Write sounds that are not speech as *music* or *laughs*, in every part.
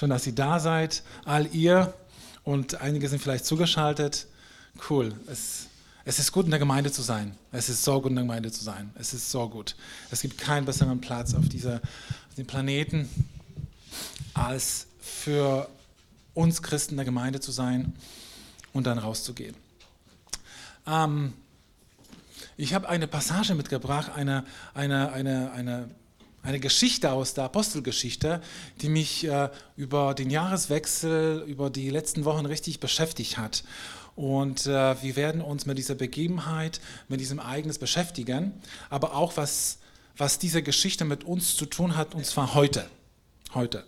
Schön, dass ihr da seid, all ihr und einige sind vielleicht zugeschaltet. Cool. Es, es ist gut, in der Gemeinde zu sein. Es ist so gut, in der Gemeinde zu sein. Es ist so gut. Es gibt keinen besseren Platz auf, dieser, auf dem Planeten, als für uns Christen in der Gemeinde zu sein und dann rauszugehen. Ähm, ich habe eine Passage mitgebracht, eine, eine, eine, eine eine Geschichte aus der Apostelgeschichte, die mich äh, über den Jahreswechsel, über die letzten Wochen richtig beschäftigt hat. Und äh, wir werden uns mit dieser Begebenheit, mit diesem Ereignis beschäftigen, aber auch was, was diese Geschichte mit uns zu tun hat, und zwar heute. Heute.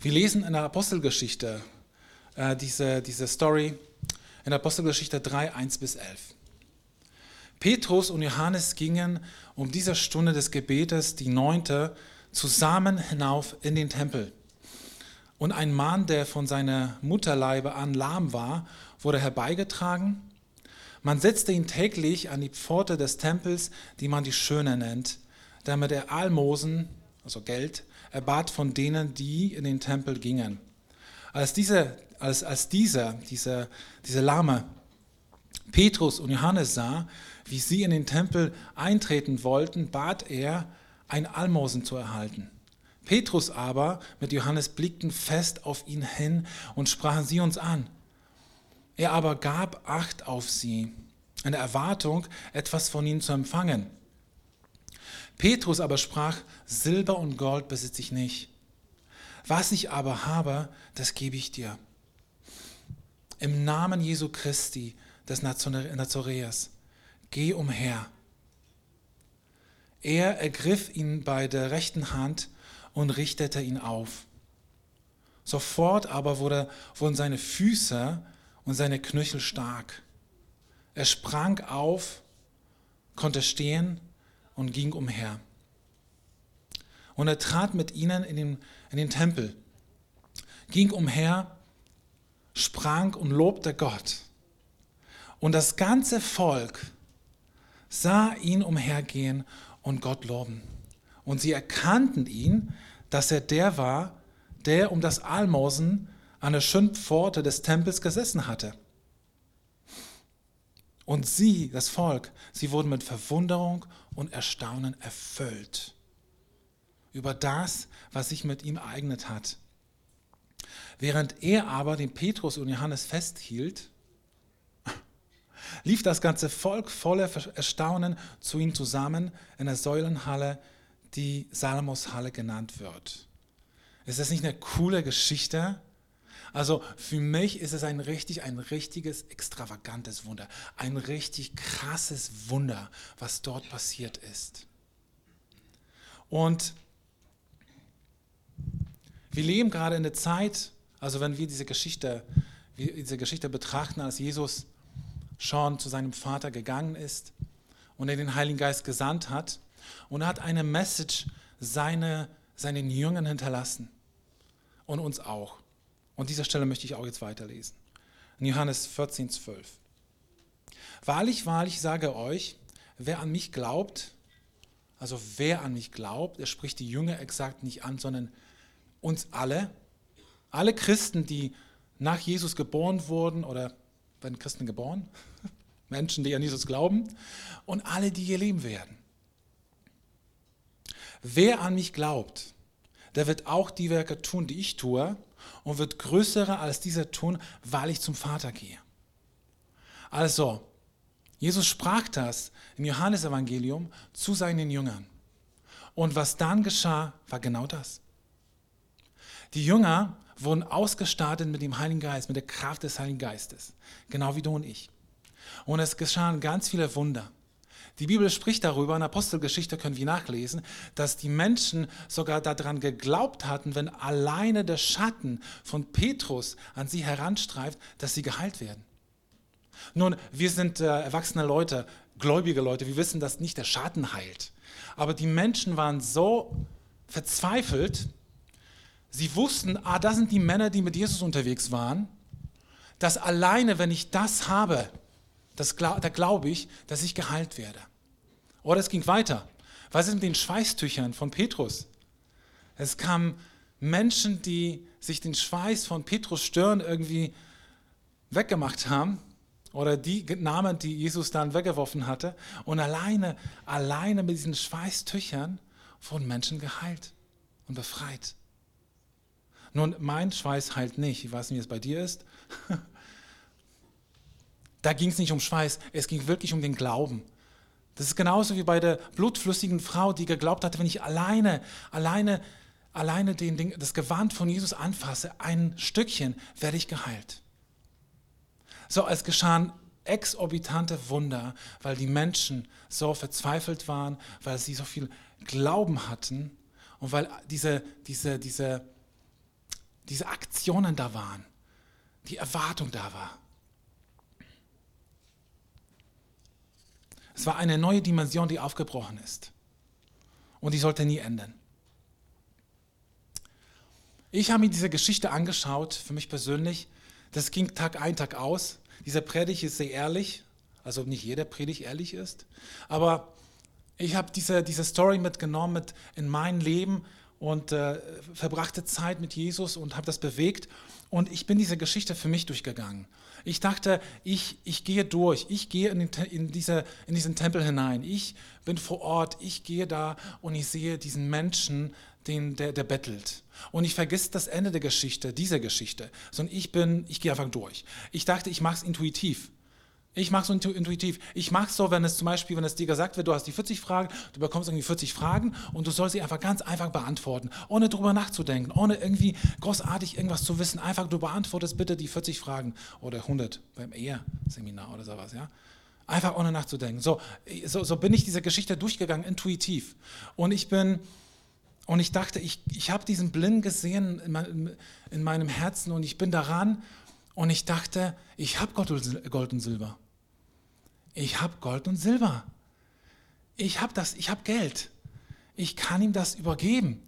Wir lesen in der Apostelgeschichte äh, diese, diese Story in der Apostelgeschichte 3, 1 bis 11. Petrus und Johannes gingen um diese Stunde des Gebetes, die neunte, zusammen hinauf in den Tempel. Und ein Mann, der von seiner Mutterleibe an lahm war, wurde herbeigetragen. Man setzte ihn täglich an die Pforte des Tempels, die man die Schöne nennt, damit er Almosen, also Geld, erbat von denen, die in den Tempel gingen. Als, diese, als, als dieser, dieser, diese Lahme Petrus und Johannes sah, wie sie in den Tempel eintreten wollten, bat er, ein Almosen zu erhalten. Petrus aber mit Johannes blickten fest auf ihn hin und sprachen sie uns an. Er aber gab Acht auf sie, in der Erwartung, etwas von ihnen zu empfangen. Petrus aber sprach, Silber und Gold besitze ich nicht. Was ich aber habe, das gebe ich dir. Im Namen Jesu Christi des Nazareas, geh umher. Er ergriff ihn bei der rechten Hand und richtete ihn auf. Sofort aber wurde, wurden seine Füße und seine Knöchel stark. Er sprang auf, konnte stehen und ging umher. Und er trat mit ihnen in den, in den Tempel, ging umher, sprang und lobte Gott. Und das ganze Volk sah ihn umhergehen und Gott loben. Und sie erkannten ihn, dass er der war, der um das Almosen an der schönen Pforte des Tempels gesessen hatte. Und sie, das Volk, sie wurden mit Verwunderung und Erstaunen erfüllt über das, was sich mit ihm ereignet hat. Während er aber den Petrus und Johannes festhielt, lief das ganze Volk voller Erstaunen zu ihm zusammen in der Säulenhalle, die Salomos-Halle genannt wird. Ist das nicht eine coole Geschichte? Also für mich ist es ein richtig, ein richtiges, extravagantes Wunder. Ein richtig krasses Wunder, was dort passiert ist. Und wir leben gerade in der Zeit, also wenn wir diese Geschichte, diese Geschichte betrachten, als Jesus schon zu seinem Vater gegangen ist und er den Heiligen Geist gesandt hat und er hat eine Message seine, seinen Jüngern hinterlassen und uns auch. Und dieser Stelle möchte ich auch jetzt weiterlesen. In Johannes 14, 12. Wahrlich, wahrlich sage euch, wer an mich glaubt, also wer an mich glaubt, er spricht die Jünger exakt nicht an, sondern uns alle, alle Christen, die nach Jesus geboren wurden oder werden Christen geboren, *laughs* Menschen, die an Jesus glauben und alle, die hier leben werden. Wer an mich glaubt, der wird auch die Werke tun, die ich tue und wird größere als diese tun, weil ich zum Vater gehe. Also, Jesus sprach das im Johannesevangelium zu seinen Jüngern. Und was dann geschah, war genau das. Die Jünger wurden ausgestattet mit dem Heiligen Geist, mit der Kraft des Heiligen Geistes. Genau wie du und ich. Und es geschahen ganz viele Wunder. Die Bibel spricht darüber, in Apostelgeschichte können wir nachlesen, dass die Menschen sogar daran geglaubt hatten, wenn alleine der Schatten von Petrus an sie heranstreift, dass sie geheilt werden. Nun, wir sind äh, erwachsene Leute, gläubige Leute, wir wissen, dass nicht der Schatten heilt. Aber die Menschen waren so verzweifelt, Sie wussten, ah, das sind die Männer, die mit Jesus unterwegs waren, dass alleine, wenn ich das habe, das, da glaube ich, dass ich geheilt werde. Oder es ging weiter. Was ist mit den Schweißtüchern von Petrus? Es kamen Menschen, die sich den Schweiß von Petrus Stirn irgendwie weggemacht haben oder die Namen, die Jesus dann weggeworfen hatte. Und alleine, alleine mit diesen Schweißtüchern wurden Menschen geheilt und befreit. Nun, mein Schweiß heilt nicht. Ich weiß nicht, wie es bei dir ist. *laughs* da ging es nicht um Schweiß, es ging wirklich um den Glauben. Das ist genauso wie bei der blutflüssigen Frau, die geglaubt hatte, wenn ich alleine, alleine, alleine den, den, das Gewand von Jesus anfasse, ein Stückchen, werde ich geheilt. So, es geschahen exorbitante Wunder, weil die Menschen so verzweifelt waren, weil sie so viel Glauben hatten und weil diese, diese, diese, diese Aktionen da waren, die Erwartung da war. Es war eine neue Dimension, die aufgebrochen ist. Und die sollte nie enden. Ich habe mir diese Geschichte angeschaut, für mich persönlich. Das ging Tag ein, Tag aus. Diese Predigt ist sehr ehrlich, also nicht jeder Predigt ehrlich ist. Aber ich habe diese, diese Story mitgenommen mit in mein Leben und äh, verbrachte Zeit mit Jesus und habe das bewegt. Und ich bin diese Geschichte für mich durchgegangen. Ich dachte, ich, ich gehe durch, ich gehe in, den, in, diese, in diesen Tempel hinein, ich bin vor Ort, ich gehe da und ich sehe diesen Menschen, den, der, der bettelt. Und ich vergesse das Ende der Geschichte, dieser Geschichte, sondern ich bin, ich gehe einfach durch. Ich dachte, ich mache es intuitiv. Ich mache es so intuitiv. Ich mache es so, wenn es zum Beispiel, wenn es dir gesagt wird, du hast die 40 Fragen, du bekommst irgendwie 40 Fragen und du sollst sie einfach ganz einfach beantworten, ohne drüber nachzudenken, ohne irgendwie großartig irgendwas zu wissen. Einfach, du beantwortest bitte die 40 Fragen oder 100 beim Ehe-Seminar oder sowas, ja. Einfach ohne nachzudenken. So, so, so bin ich diese Geschichte durchgegangen, intuitiv. Und ich bin, und ich dachte, ich, ich habe diesen Blind gesehen in, mein, in meinem Herzen und ich bin daran und ich dachte, ich habe Gold und Silber. Ich habe Gold und Silber. Ich habe das, ich habe Geld. Ich kann ihm das übergeben.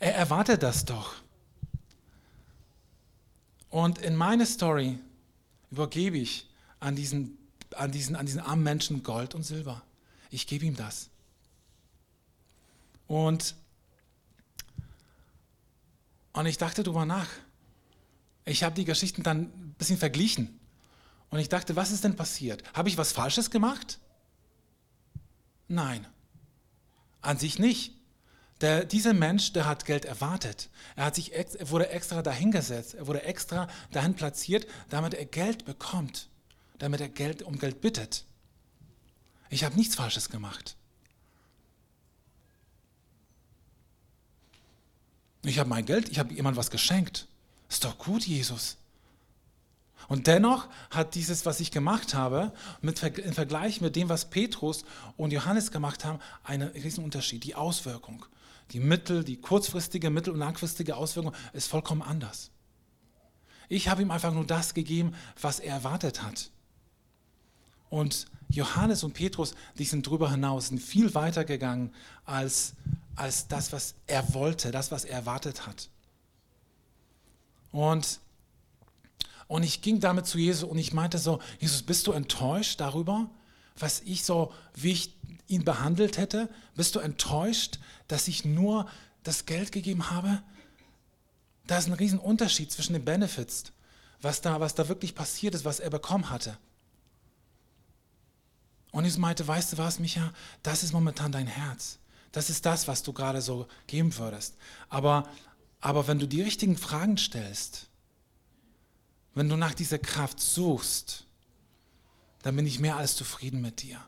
Er erwartet das doch. Und in meine Story übergebe ich an diesen, an diesen, an diesen armen Menschen Gold und Silber. Ich gebe ihm das. Und, und ich dachte darüber nach ich habe die Geschichten dann ein bisschen verglichen. Und ich dachte, was ist denn passiert? Habe ich was Falsches gemacht? Nein, an sich nicht. Der, dieser Mensch, der hat Geld erwartet. Er, hat sich, er wurde extra dahingesetzt. Er wurde extra dahin platziert, damit er Geld bekommt. Damit er Geld um Geld bittet. Ich habe nichts Falsches gemacht. Ich habe mein Geld, ich habe jemand was geschenkt. Ist doch gut, Jesus. Und dennoch hat dieses, was ich gemacht habe, mit, im Vergleich mit dem, was Petrus und Johannes gemacht haben, einen riesen Unterschied. Die Auswirkung, die mittel, die kurzfristige, mittel- und langfristige Auswirkung ist vollkommen anders. Ich habe ihm einfach nur das gegeben, was er erwartet hat. Und Johannes und Petrus, die sind darüber hinaus, sind viel weiter gegangen als, als das, was er wollte, das, was er erwartet hat. Und, und ich ging damit zu Jesus und ich meinte so, Jesus, bist du enttäuscht darüber, was ich so, wie ich ihn behandelt hätte? Bist du enttäuscht, dass ich nur das Geld gegeben habe? Da ist ein riesen Unterschied zwischen den Benefits, was da, was da wirklich passiert ist, was er bekommen hatte. Und ich meinte, weißt du was, Micha, das ist momentan dein Herz. Das ist das, was du gerade so geben würdest. Aber aber wenn du die richtigen Fragen stellst, wenn du nach dieser Kraft suchst, dann bin ich mehr als zufrieden mit dir.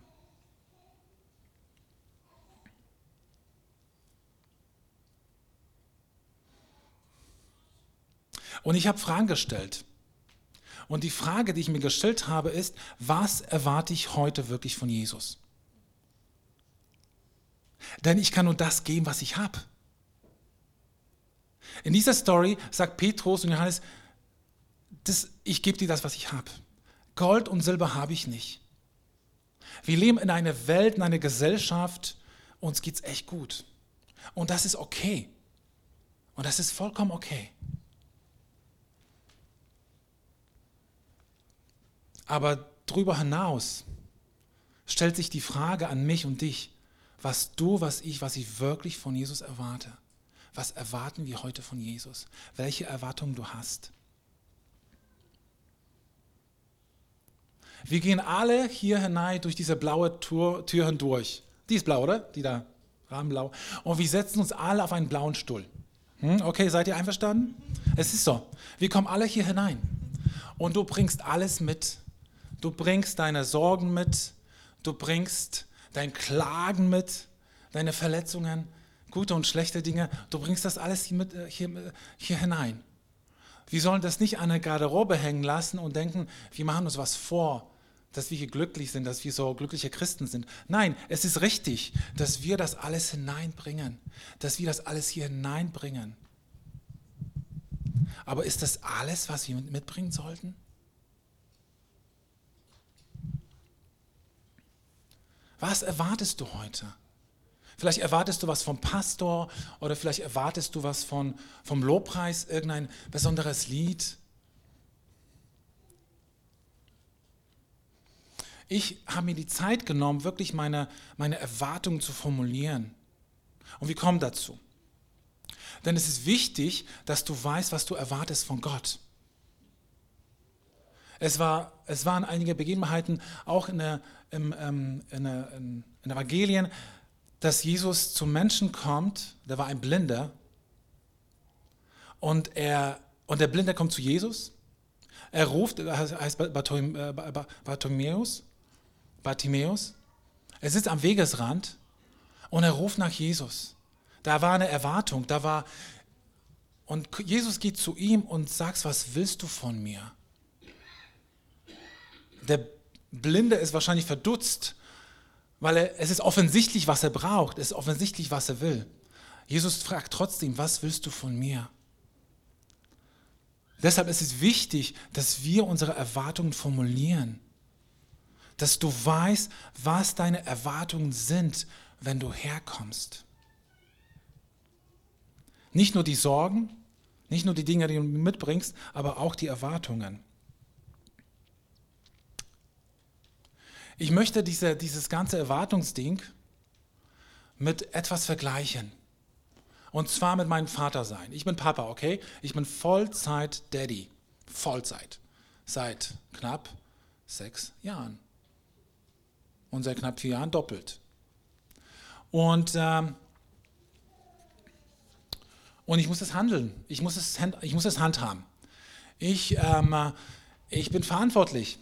Und ich habe Fragen gestellt. Und die Frage, die ich mir gestellt habe, ist, was erwarte ich heute wirklich von Jesus? Denn ich kann nur das geben, was ich habe. In dieser Story sagt Petrus und Johannes, das, ich gebe dir das, was ich habe. Gold und Silber habe ich nicht. Wir leben in einer Welt, in einer Gesellschaft, uns geht es echt gut. Und das ist okay. Und das ist vollkommen okay. Aber darüber hinaus stellt sich die Frage an mich und dich, was du, was ich, was ich wirklich von Jesus erwarte. Was erwarten wir heute von Jesus? Welche Erwartungen du hast? Wir gehen alle hier hinein durch diese blaue Tür, Tür hindurch. Die ist blau, oder? Die da, rahmenblau. Und wir setzen uns alle auf einen blauen Stuhl. Hm? Okay, seid ihr einverstanden? Es ist so. Wir kommen alle hier hinein. Und du bringst alles mit. Du bringst deine Sorgen mit. Du bringst dein Klagen mit, deine Verletzungen, gute und schlechte Dinge. Du bringst das alles hier, mit, äh, hier, äh, hier hinein. Wir sollen das nicht an der Garderobe hängen lassen und denken, wir machen uns was vor, dass wir hier glücklich sind, dass wir so glückliche Christen sind. Nein, es ist richtig, dass wir das alles hineinbringen, dass wir das alles hier hineinbringen. Aber ist das alles, was wir mitbringen sollten? Was erwartest du heute? Vielleicht erwartest du was vom Pastor oder vielleicht erwartest du was von, vom Lobpreis, irgendein besonderes Lied. Ich habe mir die Zeit genommen, wirklich meine, meine Erwartungen zu formulieren. Und wir kommen dazu. Denn es ist wichtig, dass du weißt, was du erwartest von Gott. Es, war, es waren einige Begebenheiten, auch in der, im, ähm, in, der, in, in Evangelien, dass Jesus zum Menschen kommt, der war ein Blinder, und, er, und der Blinde kommt zu Jesus. Er ruft, er heißt Bartimäus, Bartimäus. Er sitzt am Wegesrand und er ruft nach Jesus. Da war eine Erwartung, da war, und Jesus geht zu ihm und sagt, was willst du von mir? Der Blinde ist wahrscheinlich verdutzt, weil er, es ist offensichtlich, was er braucht, es ist offensichtlich, was er will. Jesus fragt trotzdem, was willst du von mir? Deshalb ist es wichtig, dass wir unsere Erwartungen formulieren, dass du weißt, was deine Erwartungen sind, wenn du herkommst. Nicht nur die Sorgen, nicht nur die Dinge, die du mitbringst, aber auch die Erwartungen. Ich möchte diese, dieses ganze Erwartungsding mit etwas vergleichen. Und zwar mit meinem Vater sein. Ich bin Papa, okay? Ich bin Vollzeit-Daddy. Vollzeit. Seit knapp sechs Jahren. Und seit knapp vier Jahren doppelt. Und, ähm, und ich muss es handeln. Ich muss es, ich muss es handhaben. Ich, ähm, ich bin verantwortlich.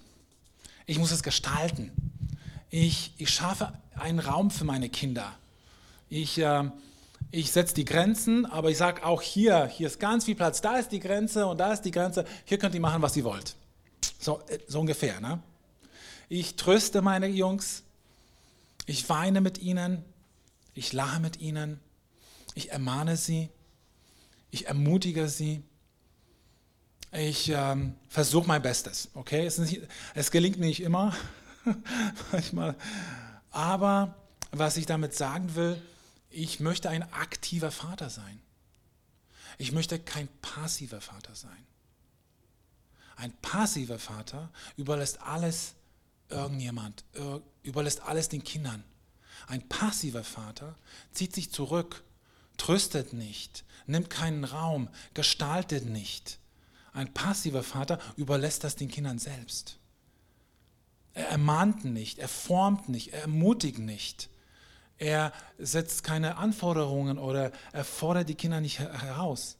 Ich muss es gestalten. Ich, ich schaffe einen Raum für meine Kinder. Ich, äh, ich setze die Grenzen, aber ich sage auch hier, hier ist ganz viel Platz, da ist die Grenze und da ist die Grenze, hier könnt ihr machen, was ihr wollt. So, äh, so ungefähr. Ne? Ich tröste meine Jungs, ich weine mit ihnen, ich lache mit ihnen, ich ermahne sie, ich ermutige sie. Ich ähm, versuche mein Bestes, okay? Es, nicht, es gelingt nicht immer, *laughs* manchmal. Aber was ich damit sagen will, ich möchte ein aktiver Vater sein. Ich möchte kein passiver Vater sein. Ein passiver Vater überlässt alles irgendjemand, überlässt alles den Kindern. Ein passiver Vater zieht sich zurück, tröstet nicht, nimmt keinen Raum, gestaltet nicht. Ein passiver Vater überlässt das den Kindern selbst. Er ermahnt nicht, er formt nicht, er ermutigt nicht. Er setzt keine Anforderungen oder er fordert die Kinder nicht heraus.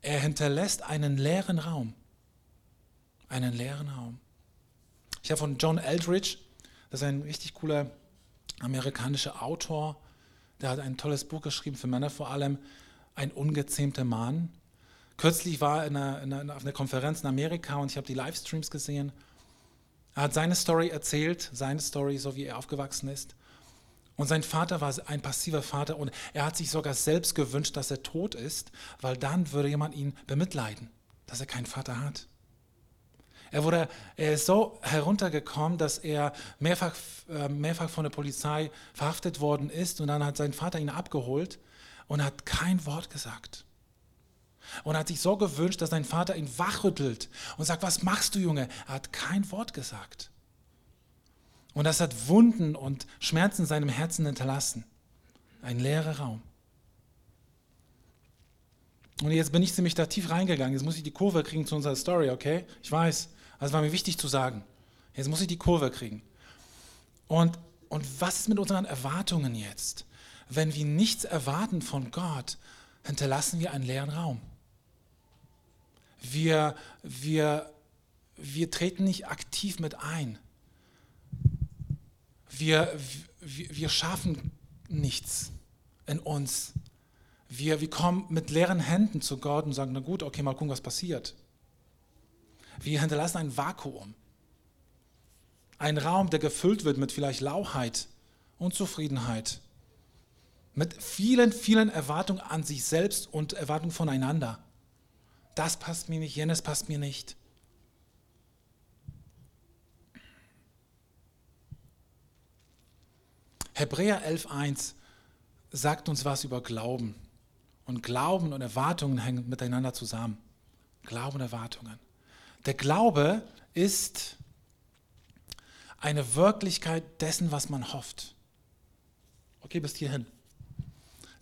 Er hinterlässt einen leeren Raum. Einen leeren Raum. Ich habe von John Eldridge, das ist ein richtig cooler amerikanischer Autor, der hat ein tolles Buch geschrieben, für Männer vor allem, Ein ungezähmter Mann. Kürzlich war er in einer, in einer, auf einer Konferenz in Amerika und ich habe die Livestreams gesehen er hat seine Story erzählt, seine Story, so wie er aufgewachsen ist. Und sein Vater war ein passiver Vater und er hat sich sogar selbst gewünscht, dass er tot ist, weil dann würde jemand ihn bemitleiden, dass er keinen Vater hat. Er, wurde, er ist so heruntergekommen, dass er mehrfach, äh, mehrfach von der Polizei verhaftet worden ist und dann hat sein Vater ihn abgeholt und hat kein Wort gesagt. Und hat sich so gewünscht, dass sein Vater ihn wachrüttelt und sagt, was machst du, Junge? Er hat kein Wort gesagt. Und das hat Wunden und Schmerzen in seinem Herzen hinterlassen. Ein leerer Raum. Und jetzt bin ich ziemlich da tief reingegangen. Jetzt muss ich die Kurve kriegen zu unserer Story, okay? Ich weiß. Also war mir wichtig zu sagen. Jetzt muss ich die Kurve kriegen. Und, und was ist mit unseren Erwartungen jetzt? Wenn wir nichts erwarten von Gott, hinterlassen wir einen leeren Raum. Wir, wir, wir treten nicht aktiv mit ein. Wir, wir, wir schaffen nichts in uns. Wir, wir kommen mit leeren Händen zu Gott und sagen, na gut, okay, mal gucken, was passiert. Wir hinterlassen ein Vakuum. Ein Raum, der gefüllt wird mit vielleicht Lauheit, Unzufriedenheit, mit vielen, vielen Erwartungen an sich selbst und Erwartungen voneinander. Das passt mir nicht, jenes passt mir nicht. Hebräer 11.1 sagt uns was über Glauben. Und Glauben und Erwartungen hängen miteinander zusammen. Glauben und Erwartungen. Der Glaube ist eine Wirklichkeit dessen, was man hofft. Okay, bis hierhin.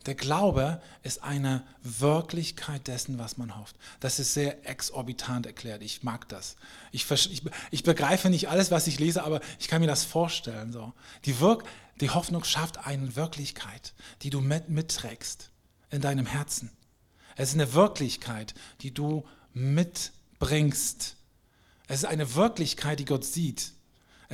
Der Glaube ist eine Wirklichkeit dessen, was man hofft. Das ist sehr exorbitant erklärt. Ich mag das. Ich, ich, ich begreife nicht alles, was ich lese, aber ich kann mir das vorstellen. So. Die, Wirk, die Hoffnung schafft eine Wirklichkeit, die du mit, mitträgst in deinem Herzen. Es ist eine Wirklichkeit, die du mitbringst. Es ist eine Wirklichkeit, die Gott sieht.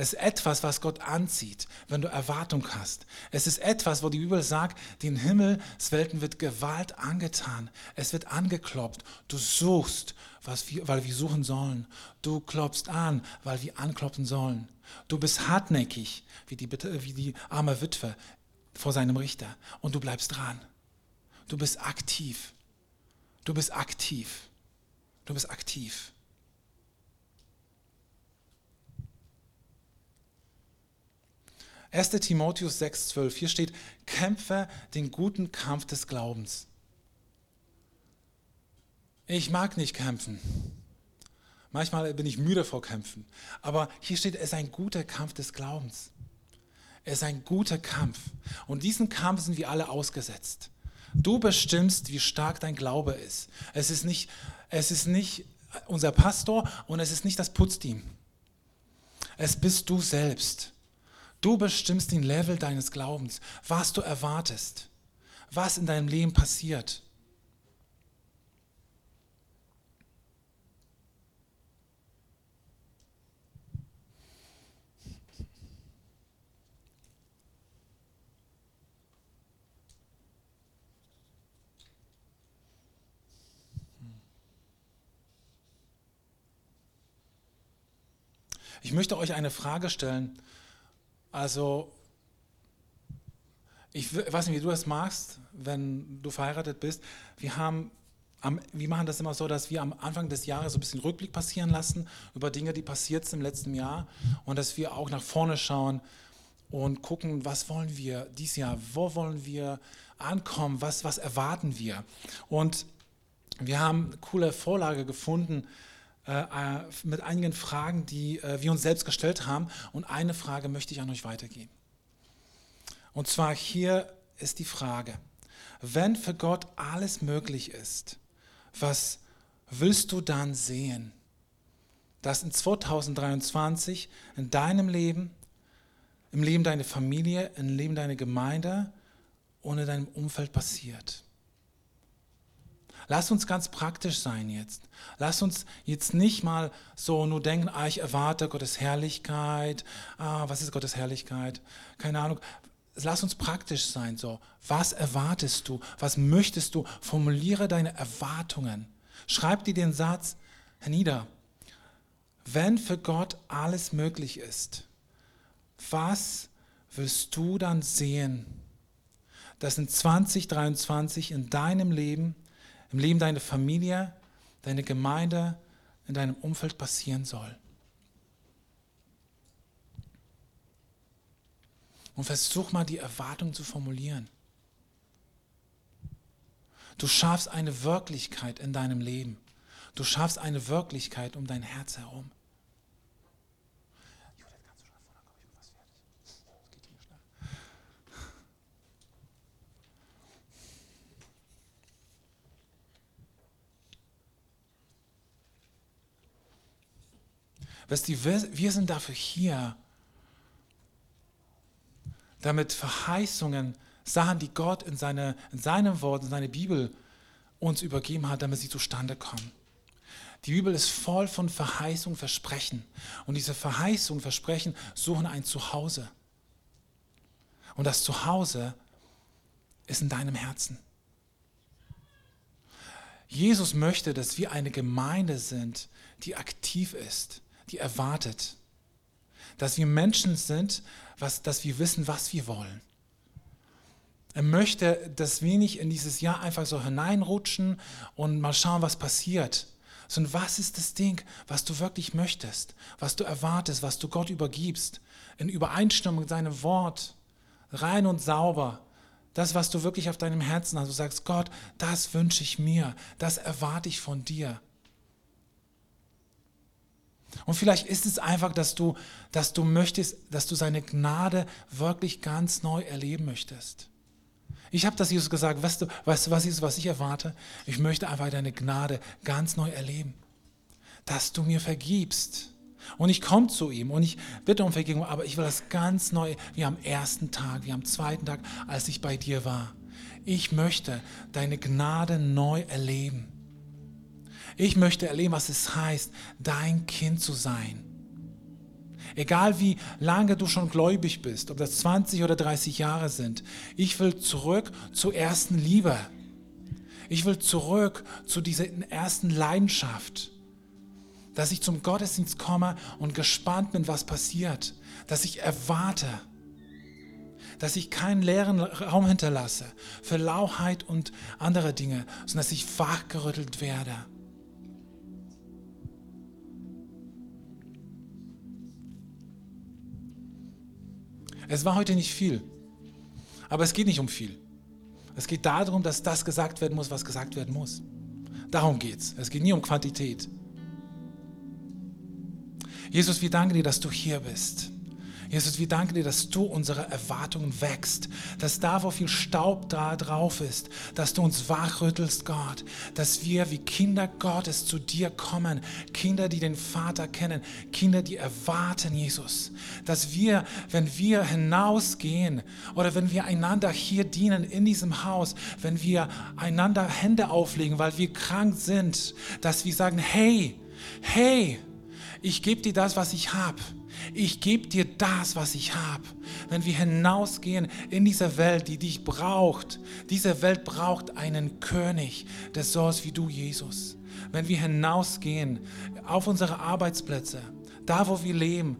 Es ist etwas, was Gott anzieht, wenn du Erwartung hast. Es ist etwas, wo die Bibel sagt, den Himmelswelten wird Gewalt angetan. Es wird angeklopft. Du suchst, wir, weil wir suchen sollen. Du klopfst an, weil wir anklopfen sollen. Du bist hartnäckig, wie die, wie die arme Witwe vor seinem Richter. Und du bleibst dran. Du bist aktiv. Du bist aktiv. Du bist aktiv. 1. Timotheus 6,12. Hier steht, kämpfe den guten Kampf des Glaubens. Ich mag nicht kämpfen. Manchmal bin ich müde vor Kämpfen. Aber hier steht, es ist ein guter Kampf des Glaubens. Es ist ein guter Kampf. Und diesen Kampf sind wir alle ausgesetzt. Du bestimmst, wie stark dein Glaube ist. Es ist nicht, es ist nicht unser Pastor und es ist nicht das Putzteam. Es bist du selbst. Du bestimmst den Level deines Glaubens, was du erwartest, was in deinem Leben passiert. Ich möchte euch eine Frage stellen. Also, ich weiß nicht, wie du das machst, wenn du verheiratet bist. Wir haben am, wir machen das immer so, dass wir am Anfang des Jahres so ein bisschen Rückblick passieren lassen über Dinge, die passiert sind im letzten Jahr und dass wir auch nach vorne schauen und gucken, was wollen wir dieses Jahr, wo wollen wir ankommen, was, was erwarten wir. Und wir haben eine coole Vorlage gefunden, mit einigen Fragen, die äh, wir uns selbst gestellt haben. Und eine Frage möchte ich an euch weitergeben. Und zwar hier ist die Frage, wenn für Gott alles möglich ist, was willst du dann sehen? Dass in 2023 in deinem Leben, im Leben deiner Familie, im Leben deiner Gemeinde und in deinem Umfeld passiert. Lass uns ganz praktisch sein jetzt. Lass uns jetzt nicht mal so nur denken, ah, ich erwarte Gottes Herrlichkeit. Ah, was ist Gottes Herrlichkeit? Keine Ahnung. Lass uns praktisch sein. So, was erwartest du? Was möchtest du? Formuliere deine Erwartungen. Schreib dir den Satz nieder. Wenn für Gott alles möglich ist, was willst du dann sehen, dass in 2023 in deinem Leben im Leben deiner Familie, deiner Gemeinde, in deinem Umfeld passieren soll. Und versuch mal die Erwartung zu formulieren. Du schaffst eine Wirklichkeit in deinem Leben. Du schaffst eine Wirklichkeit um dein Herz herum. Weißt du, wir, sind dafür hier, damit Verheißungen, Sachen, die Gott in, seine, in seinem Wort, in seine Bibel uns übergeben hat, damit sie zustande kommen. Die Bibel ist voll von Verheißungen, Versprechen. Und diese Verheißungen, Versprechen suchen ein Zuhause. Und das Zuhause ist in deinem Herzen. Jesus möchte, dass wir eine Gemeinde sind, die aktiv ist, die erwartet. Dass wir Menschen sind, was, dass wir wissen, was wir wollen. Er möchte, dass wir nicht in dieses Jahr einfach so hineinrutschen und mal schauen, was passiert, sondern was ist das Ding, was du wirklich möchtest, was du erwartest, was du Gott übergibst, in Übereinstimmung mit seinem Wort, rein und sauber. Das, was du wirklich auf deinem Herzen hast, du sagst, Gott, das wünsche ich mir, das erwarte ich von dir. Und vielleicht ist es einfach, dass du, dass du möchtest, dass du seine Gnade wirklich ganz neu erleben möchtest. Ich habe das Jesus gesagt, weißt du, weißt du, was ist, was ich erwarte? Ich möchte einfach deine Gnade ganz neu erleben. Dass du mir vergibst. Und ich komme zu ihm und ich bitte um Vergebung, aber ich will das ganz neu, wie am ersten Tag, wie am zweiten Tag, als ich bei dir war. Ich möchte deine Gnade neu erleben. Ich möchte erleben, was es heißt, dein Kind zu sein. Egal wie lange du schon gläubig bist, ob das 20 oder 30 Jahre sind, ich will zurück zur ersten Liebe. Ich will zurück zu dieser ersten Leidenschaft. Dass ich zum Gottesdienst komme und gespannt bin, was passiert. Dass ich erwarte. Dass ich keinen leeren Raum hinterlasse für Lauheit und andere Dinge, sondern dass ich wachgerüttelt werde. Es war heute nicht viel. Aber es geht nicht um viel. Es geht darum, dass das gesagt werden muss, was gesagt werden muss. Darum geht es. Es geht nie um Quantität. Jesus, wir danken dir, dass du hier bist. Jesus, wir danken dir, dass du unsere Erwartungen wächst, dass da, wo viel Staub da drauf ist, dass du uns wachrüttelst, Gott, dass wir wie Kinder Gottes zu dir kommen, Kinder, die den Vater kennen, Kinder, die erwarten, Jesus, dass wir, wenn wir hinausgehen oder wenn wir einander hier dienen in diesem Haus, wenn wir einander Hände auflegen, weil wir krank sind, dass wir sagen, hey, hey, ich gebe dir das, was ich habe ich gebe dir das, was ich habe. Wenn wir hinausgehen in diese Welt, die dich braucht, diese Welt braucht einen König, der so ist wie du, Jesus. Wenn wir hinausgehen auf unsere Arbeitsplätze, da wo wir leben,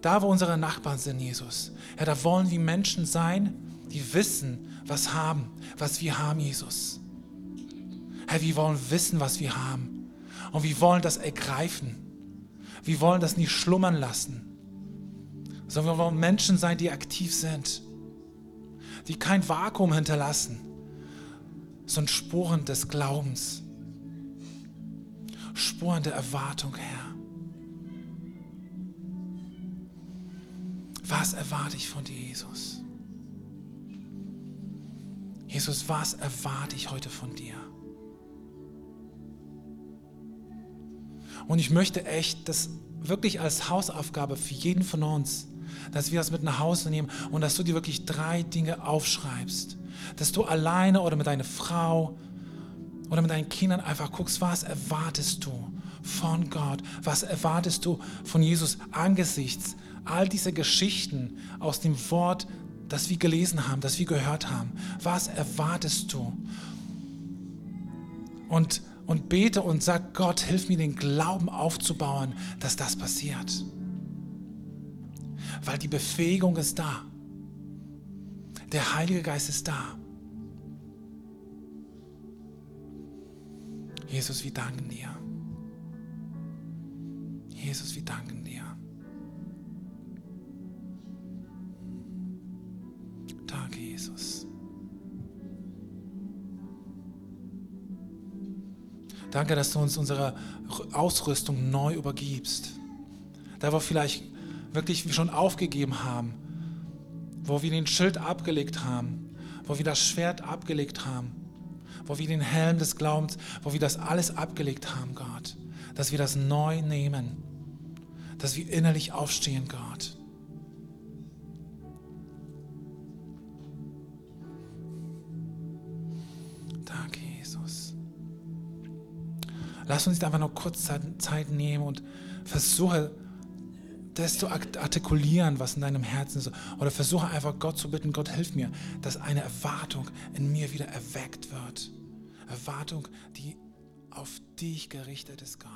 da wo unsere Nachbarn sind, Jesus, ja, da wollen wir Menschen sein, die wissen, was haben, was wir haben, Jesus. Herr, wir wollen wissen, was wir haben. Und wir wollen das ergreifen. Wir wollen das nicht schlummern lassen, sondern wir wollen Menschen sein, die aktiv sind, die kein Vakuum hinterlassen, sondern Spuren des Glaubens, Spuren der Erwartung, Herr. Was erwarte ich von dir, Jesus? Jesus, was erwarte ich heute von dir? Und ich möchte echt das wirklich als Hausaufgabe für jeden von uns, dass wir das mit nach Hause nehmen und dass du dir wirklich drei Dinge aufschreibst. Dass du alleine oder mit deiner Frau oder mit deinen Kindern einfach guckst, was erwartest du von Gott? Was erwartest du von Jesus angesichts all dieser Geschichten aus dem Wort, das wir gelesen haben, das wir gehört haben? Was erwartest du? Und und bete und sag, Gott, hilf mir den Glauben aufzubauen, dass das passiert. Weil die Befähigung ist da. Der Heilige Geist ist da. Jesus, wir danken dir. Jesus, wir danken dir. Danke, Jesus. Danke, dass du uns unsere Ausrüstung neu übergibst. Da wir vielleicht wirklich schon aufgegeben haben, wo wir den Schild abgelegt haben, wo wir das Schwert abgelegt haben, wo wir den Helm des Glaubens, wo wir das alles abgelegt haben, Gott, dass wir das neu nehmen, dass wir innerlich aufstehen, Gott. Lass uns einfach noch kurz Zeit nehmen und versuche, das zu artikulieren, was in deinem Herzen ist. Oder versuche einfach Gott zu bitten, Gott hilf mir, dass eine Erwartung in mir wieder erweckt wird. Erwartung, die auf dich gerichtet ist, Gott.